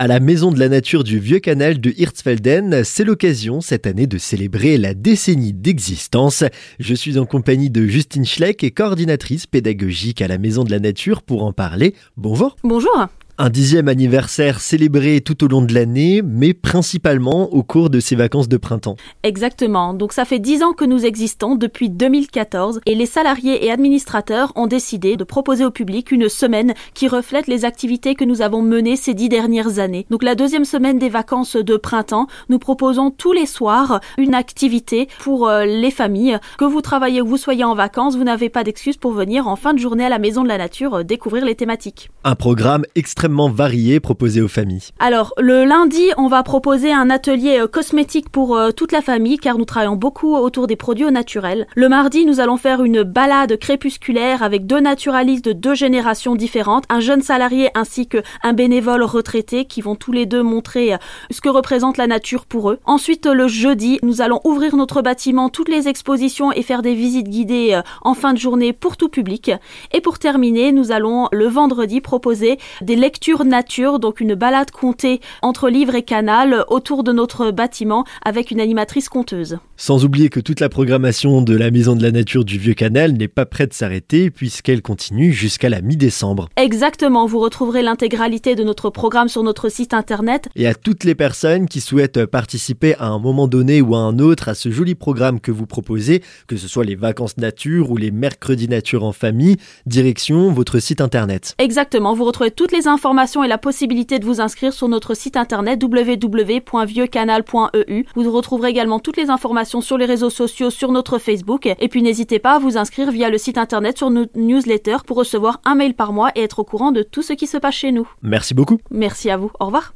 À la Maison de la Nature du Vieux Canal de Hirtsfelden, c'est l'occasion cette année de célébrer la décennie d'existence. Je suis en compagnie de Justine Schleck, coordinatrice pédagogique à la Maison de la Nature pour en parler. Bonjour. Bonjour. Un dixième anniversaire célébré tout au long de l'année, mais principalement au cours de ces vacances de printemps. Exactement. Donc ça fait dix ans que nous existons depuis 2014 et les salariés et administrateurs ont décidé de proposer au public une semaine qui reflète les activités que nous avons menées ces dix dernières années. Donc la deuxième semaine des vacances de printemps, nous proposons tous les soirs une activité pour euh, les familles. Que vous travaillez ou vous soyez en vacances, vous n'avez pas d'excuse pour venir en fin de journée à la Maison de la Nature euh, découvrir les thématiques. Un programme extrêmement varié proposé aux familles. Alors, le lundi, on va proposer un atelier euh, cosmétique pour euh, toute la famille car nous travaillons beaucoup autour des produits au naturel. Le mardi, nous allons faire une balade crépusculaire avec deux naturalistes de deux générations différentes, un jeune salarié ainsi qu'un bénévole retraité qui vont tous les deux montrer euh, ce que représente la nature pour eux. Ensuite, le jeudi, nous allons ouvrir notre bâtiment, toutes les expositions et faire des visites guidées en fin de journée pour tout public. Et pour terminer, nous allons le vendredi proposer des lectures lecture nature, donc une balade comptée entre livre et canal autour de notre bâtiment avec une animatrice conteuse. Sans oublier que toute la programmation de la Maison de la Nature du Vieux Canal n'est pas prête de s'arrêter puisqu'elle continue jusqu'à la mi-décembre. Exactement, vous retrouverez l'intégralité de notre programme sur notre site internet. Et à toutes les personnes qui souhaitent participer à un moment donné ou à un autre à ce joli programme que vous proposez, que ce soit les vacances nature ou les mercredis nature en famille, direction votre site internet. Exactement, vous retrouvez toutes les informations et la possibilité de vous inscrire sur notre site internet www.vieuxcanal.eu. Vous retrouverez également toutes les informations sur les réseaux sociaux, sur notre Facebook. Et puis n'hésitez pas à vous inscrire via le site internet sur notre newsletter pour recevoir un mail par mois et être au courant de tout ce qui se passe chez nous. Merci beaucoup. Merci à vous. Au revoir.